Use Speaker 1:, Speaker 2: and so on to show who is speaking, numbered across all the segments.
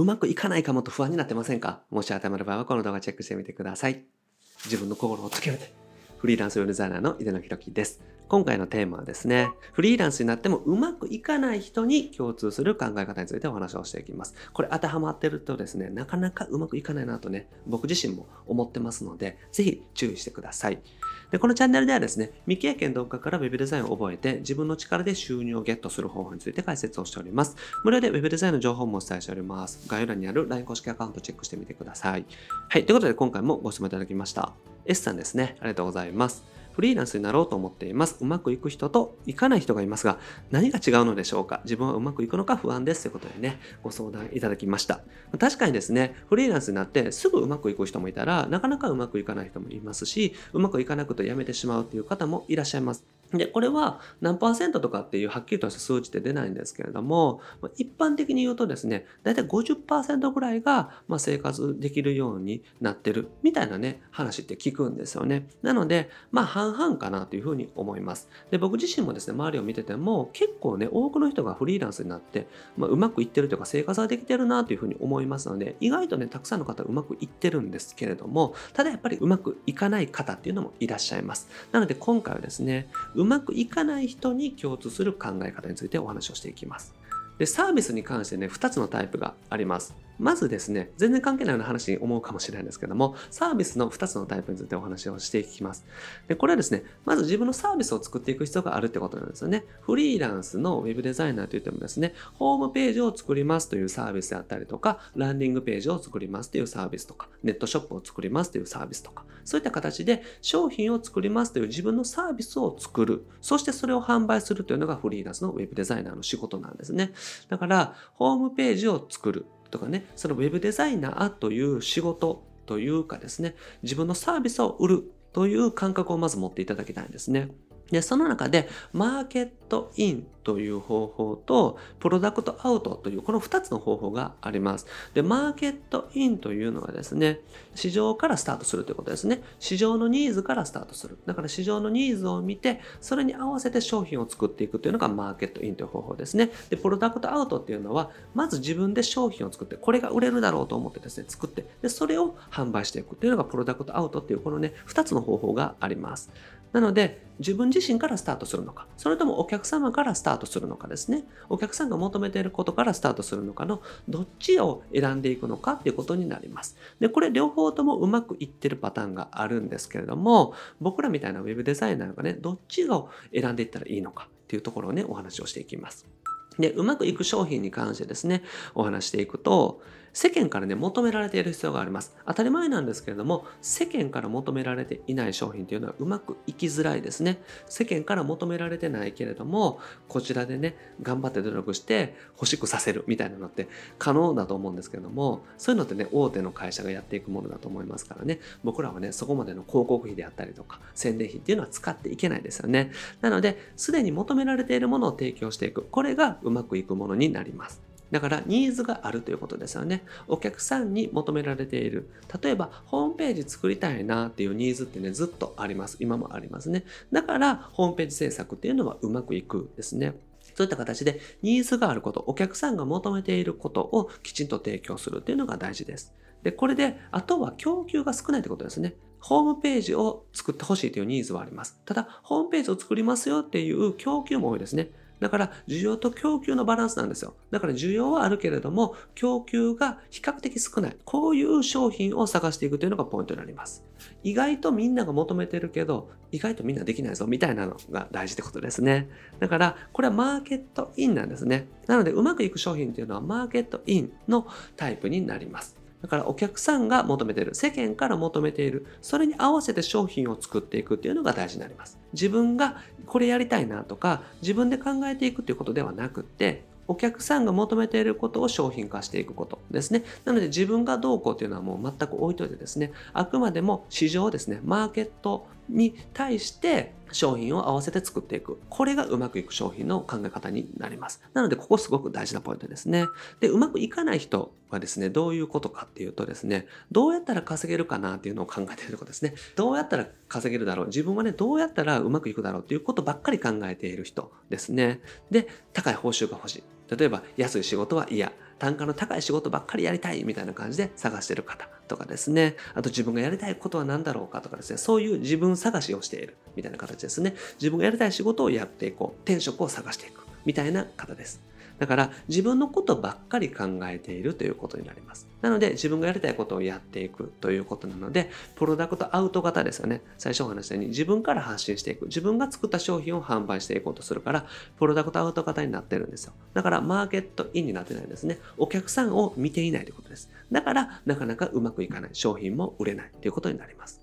Speaker 1: うまくいかないかもと不安になってませんか？もし当てはまる場合はこの動画チェックしてみてください。自分の心をつけめて。フリーランスウェブデザイナーの井出野博樹です。今回のテーマはですね、フリーランスになってもうまくいかない人に共通する考え方についてお話をしていきます。これ当てはまってるとですね、なかなかうまくいかないなとね、僕自身も思ってますので、ぜひ注意してください。で、このチャンネルではですね、未経験動画から Web デザインを覚えて自分の力で収入をゲットする方法について解説をしております。無料で Web デザインの情報もお伝えしております。概要欄にある LINE 公式アカウントチェックしてみてください。はい、ということで今回もご質問いただきました。S さんですね。ありがとうございます。フリーランスになろうと思っています。うまくいく人といかない人がいますが、何が違うのでしょうか？自分はうまくいくのか不安ですということでね、ご相談いただきました。確かにですね、フリーランスになってすぐうまくいく人もいたら、なかなかうまくいかない人もいますし、うまくいかなくて辞めてしまうという方もいらっしゃいます。で、これは何パーセントとかっていうはっきりとした数値って出ないんですけれども、一般的に言うとですね、だいたい50%ぐらいがま生活できるようになってるみたいなね、話って聞くんですよね。なので、まあ半々かなというふうに思います。で、僕自身もですね、周りを見てても結構ね、多くの人がフリーランスになって、まあ、うまくいってるというか生活ができてるなというふうに思いますので、意外とね、たくさんの方うまくいってるんですけれども、ただやっぱりうまくいかない方っていうのもいらっしゃいます。なので今回はですね、うまくいかない人に共通する考え方についてお話をしていきます。で、サービスに関してね、2つのタイプがあります。まずですね、全然関係ないような話に思うかもしれないんですけども、サービスの2つのタイプについてお話をしていきます。で、これはですね、まず自分のサービスを作っていく必要があるってことなんですよね。フリーランスのウェブデザイナーといってもですね、ホームページを作りますというサービスであったりとか、ランディングページを作りますというサービスとか、ネットショップを作りますというサービスとか、そういった形で商品を作りますという自分のサービスを作る。そしてそれを販売するというのがフリーランスのウェブデザイナーの仕事なんですね。だから、ホームページを作る。とかね、そのウェブデザイナーという仕事というかですね、自分のサービスを売るという感覚をまず持っていただきたいんですね。で、その中で、マーケットインという方法と、プロダクトアウトという、この2つの方法があります。で、マーケットインというのはですね、市場からスタートするということですね。市場のニーズからスタートする。だから市場のニーズを見て、それに合わせて商品を作っていくというのがマーケットインという方法ですね。で、プロダクトアウトっていうのは、まず自分で商品を作って、これが売れるだろうと思ってですね、作って、で、それを販売していくというのがプロダクトアウトっていう、このね、2つの方法があります。なので、自分自身からスタートするのか、それともお客様からスタートするのかですね。お客さんが求めていることからスタートするのかの、どっちを選んでいくのかっていうことになります。で、これ両方ともうまくいってるパターンがあるんですけれども、僕らみたいな web デザイナーがね、どっちを選んでいったらいいのかっていうところをね、お話をしていきます。で、うまくいく商品に関してですね、お話していくと、世間からね、求められている必要があります。当たり前なんですけれども、世間から求められていない商品というのはうまくいきづらいですね。世間から求められてないけれども、こちらでね、頑張って努力して欲しくさせるみたいなのって可能だと思うんですけれども、そういうのってね、大手の会社がやっていくものだと思いますからね、僕らはね、そこまでの広告費であったりとか、宣伝費っていうのは使っていけないですよね。なので、すでに求められているものを提供していく。これがうまくいくものになります。だからニーズがあるということですよね。お客さんに求められている。例えば、ホームページ作りたいなっていうニーズってね、ずっとあります。今もありますね。だから、ホームページ制作っていうのはうまくいくですね。そういった形でニーズがあること、お客さんが求めていることをきちんと提供するっていうのが大事です。で、これで、あとは供給が少ないってことですね。ホームページを作ってほしいというニーズはあります。ただ、ホームページを作りますよっていう供給も多いですね。だから需要と供給のバランスなんですよ。だから需要はあるけれども、供給が比較的少ない。こういう商品を探していくというのがポイントになります。意外とみんなが求めてるけど、意外とみんなできないぞみたいなのが大事ってことですね。だから、これはマーケットインなんですね。なので、うまくいく商品っていうのはマーケットインのタイプになります。だからお客さんが求めている、世間から求めている、それに合わせて商品を作っていくっていうのが大事になります。自分がこれやりたいなとか、自分で考えていくっていうことではなくって、お客さんが求めていることを商品化していくことですね。なので自分がどうこうっていうのはもう全く置いといてですね、あくまでも市場ですね、マーケットに対して商品を合わせて作っていく。これがうまくいく商品の考え方になります。なので、ここすごく大事なポイントですね。で、うまくいかない人はですね、どういうことかっていうとですね、どうやったら稼げるかなっていうのを考えているところですね。どうやったら稼げるだろう自分はね、どうやったらうまくいくだろうっていうことばっかり考えている人ですね。で、高い報酬が欲しい。例えば、安い仕事は嫌。単価の高い仕事ばっかりやりたいみたいな感じで探してる方とかですね。あと自分がやりたいことは何だろうかとかですね。そういう自分探しをしているみたいな形ですね。自分がやりたい仕事をやっていこう。転職を探していくみたいな方です。だから自分のことばっかり考えているということになります。なので自分がやりたいことをやっていくということなので、プロダクトアウト型ですよね。最初お話したように自分から発信していく。自分が作った商品を販売していこうとするから、プロダクトアウト型になってるんですよ。だからマーケットインになってないんですね。お客さんを見ていないということです。だからなかなかうまくいかない。商品も売れないということになります。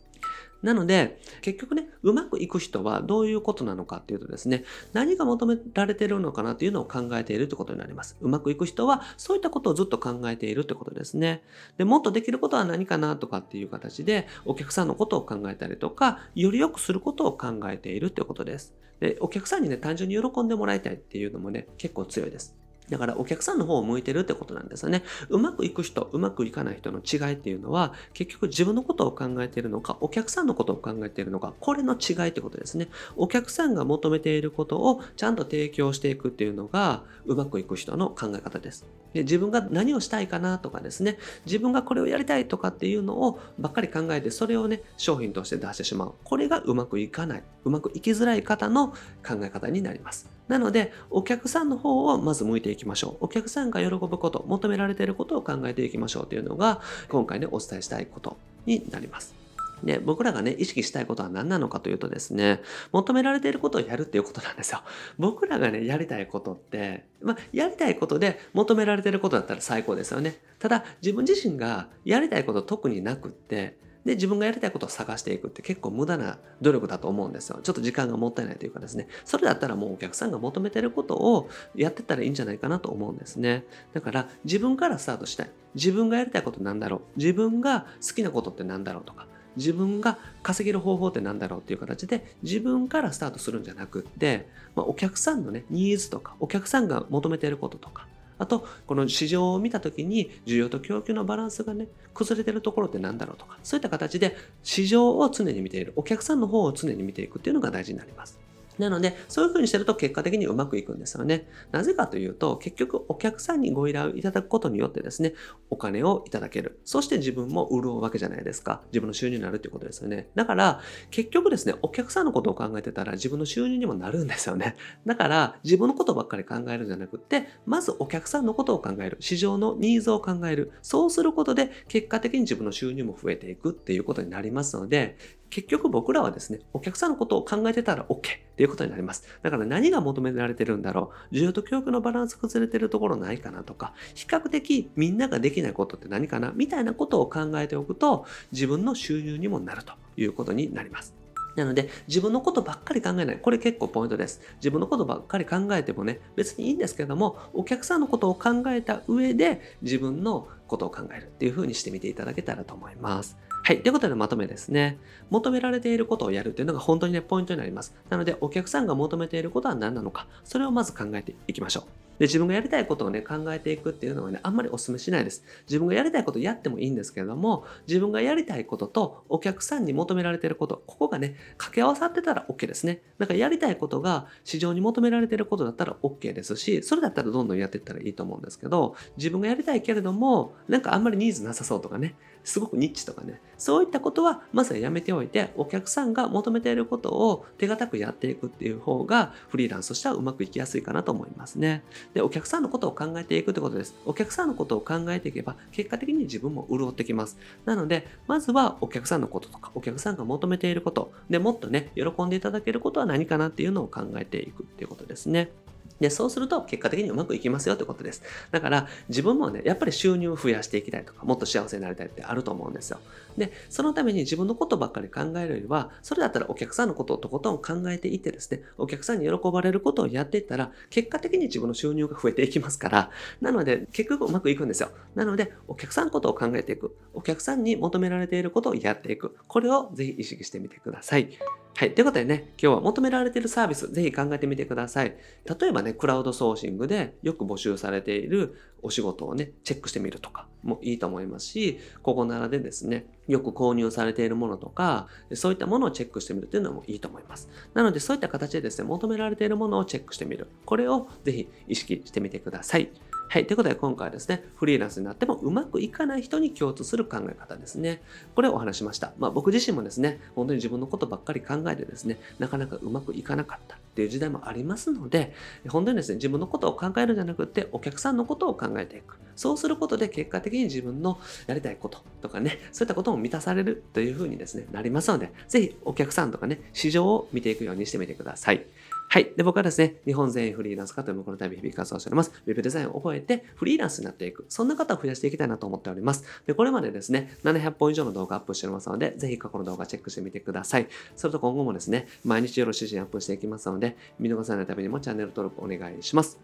Speaker 1: なので、結局ね、うまくいく人はどういうことなのかっていうとですね、何が求められてるのかなっていうのを考えているってことになります。うまくいく人は、そういったことをずっと考えているってことですね。で、もっとできることは何かなとかっていう形で、お客さんのことを考えたりとか、より良くすることを考えているってことです。で、お客さんにね、単純に喜んでもらいたいっていうのもね、結構強いです。だからお客さんの方を向いてるってことなんですよね。うまくいく人、うまくいかない人の違いっていうのは、結局自分のことを考えているのか、お客さんのことを考えているのか、これの違いってことですね。お客さんが求めていることをちゃんと提供していくっていうのが、うまくいく人の考え方です。で自分が何をしたいかなとかですね、自分がこれをやりたいとかっていうのをばっかり考えて、それをね、商品として出してしまう。これがうまくいかない、うまくいきづらい方の考え方になります。なので、お客さんの方をまず向いていきましょう。お客さんが喜ぶこと、求められていることを考えていきましょうというのが、今回ね、お伝えしたいことになります。で、僕らがね、意識したいことは何なのかというとですね、求められていることをやるっていうことなんですよ。僕らがね、やりたいことって、まあ、やりたいことで求められていることだったら最高ですよね。ただ、自分自身がやりたいこと特になくって、で、自分がやりたいことを探していくって結構無駄な努力だと思うんですよ。ちょっと時間がもったいないというかですね。それだったらもうお客さんが求めてることをやってたらいいんじゃないかなと思うんですね。だから自分からスタートしたい。自分がやりたいことなんだろう。自分が好きなことってなんだろうとか。自分が稼げる方法って何だろうっていう形で自分からスタートするんじゃなくって、まあ、お客さんのねニーズとかお客さんが求めていることとかあと、この市場を見た時に、需要と供給のバランスがね、崩れてるところって何だろうとか、そういった形で市場を常に見ている、お客さんの方を常に見ていくっていうのが大事になります。なので、そういう風にしてると結果的にうまくいくんですよね。なぜかというと、結局お客さんにご依頼をいただくことによってですね、お金をいただける。そして自分も潤うわけじゃないですか。自分の収入になるっていうことですよね。だから、結局ですね、お客さんのことを考えてたら自分の収入にもなるんですよね。だから、自分のことばっかり考えるんじゃなくって、まずお客さんのことを考える。市場のニーズを考える。そうすることで、結果的に自分の収入も増えていくっていうことになりますので、結局僕らはですね、お客さんのことを考えてたら OK っていういうことになります。だから何が求められてるんだろう需要と供給のバランス崩れてるところないかなとか、比較的みんなができないことって何かな？みたいなことを考えておくと、自分の収入にもなるということになります。なので、自分のことばっかり考えない。これ結構ポイントです。自分のことばっかり考えてもね、別にいいんですけども、お客さんのことを考えた上で、自分のことを考えるっていう風にしてみていただけたらと思います。はい。ということでまとめですね。求められていることをやるというのが本当にね、ポイントになります。なので、お客さんが求めていることは何なのか、それをまず考えていきましょう。で、自分がやりたいことをね、考えていくっていうのはね、あんまりお勧めしないです。自分がやりたいことやってもいいんですけれども、自分がやりたいこととお客さんに求められていること、ここがね、掛け合わさってたら OK ですね。だかやりたいことが市場に求められていることだったら OK ですし、それだったらどんどんやっていったらいいと思うんですけど、自分がやりたいけれども、なんかあんまりニーズなさそうとかね、すごくニッチとかね、そういったことはまずはやめておいて、お客さんが求めていることを手堅くやっていくっていう方が、フリーランスとしてはうまくいきやすいかなと思いますね。で、お客さんのことを考えていくってことです。お客さんのことを考えていけば、結果的に自分も潤ってきます。なので、まずはお客さんのこととか、お客さんが求めていること、で、もっとね、喜んでいただけることは何かなっていうのを考えていくっていうことですね。で、そうすると結果的にうまくいきますよってことです。だから自分もね、やっぱり収入を増やしていきたいとか、もっと幸せになりたいってあると思うんですよ。で、そのために自分のことばっかり考えるよりは、それだったらお客さんのことをとことん考えていってですね、お客さんに喜ばれることをやっていったら、結果的に自分の収入が増えていきますから、なので結局うまくいくんですよ。なので、お客さんのことを考えていく。お客さんに求められていることをやっていく。これをぜひ意識してみてください。はい。ということでね、今日は求められているサービス、ぜひ考えてみてください。例えばね、クラウドソーシングでよく募集されているお仕事をね、チェックしてみるとかもいいと思いますし、ここならでですね、よく購入されているものとか、そういったものをチェックしてみるというのもいいと思います。なので、そういった形でですね、求められているものをチェックしてみる。これをぜひ意識してみてください。はい。ということで今回はですね、フリーランスになってもうまくいかない人に共通する考え方ですね。これをお話しました。まあ僕自身もですね、本当に自分のことばっかり考えてですね、なかなかうまくいかなかったっていう時代もありますので、本当にですね、自分のことを考えるんじゃなくて、お客さんのことを考えていく。そうすることで結果的に自分のやりたいこととかね、そういったことも満たされるというふうにですね、なりますので、ぜひお客さんとかね、市場を見ていくようにしてみてください。はい。で、僕はですね、日本全員フリーランス化というこの度日々活動しております。ウェブデザインを覚えてフリーランスになっていく。そんな方を増やしていきたいなと思っております。で、これまでですね、700本以上の動画アップしておりますので、ぜひ過去の動画チェックしてみてください。それと今後もですね、毎日よろしいアップしていきますので、見逃さないためにもチャンネル登録お願いします。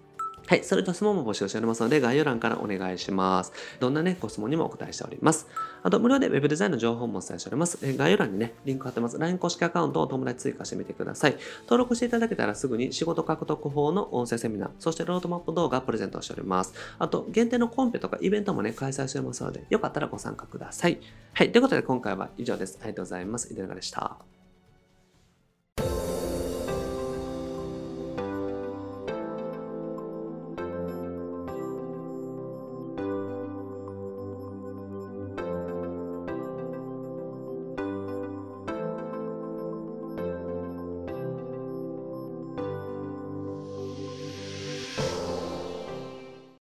Speaker 1: はい。それと質問も募集しておりますので、概要欄からお願いします。どんなね、ご質問にもお答えしております。あと、無料で Web デザインの情報もお伝えしております。え概要欄にね、リンク貼ってます。LINE 公式アカウントを友達追加してみてください。登録していただけたらすぐに仕事獲得法の音声セミナー、そしてロードマップ動画プレゼントしております。あと、限定のコンペとかイベントもね、開催しておりますので、よかったらご参加ください。はい。ということで、今回は以上です。ありがとうございます。いでながでした。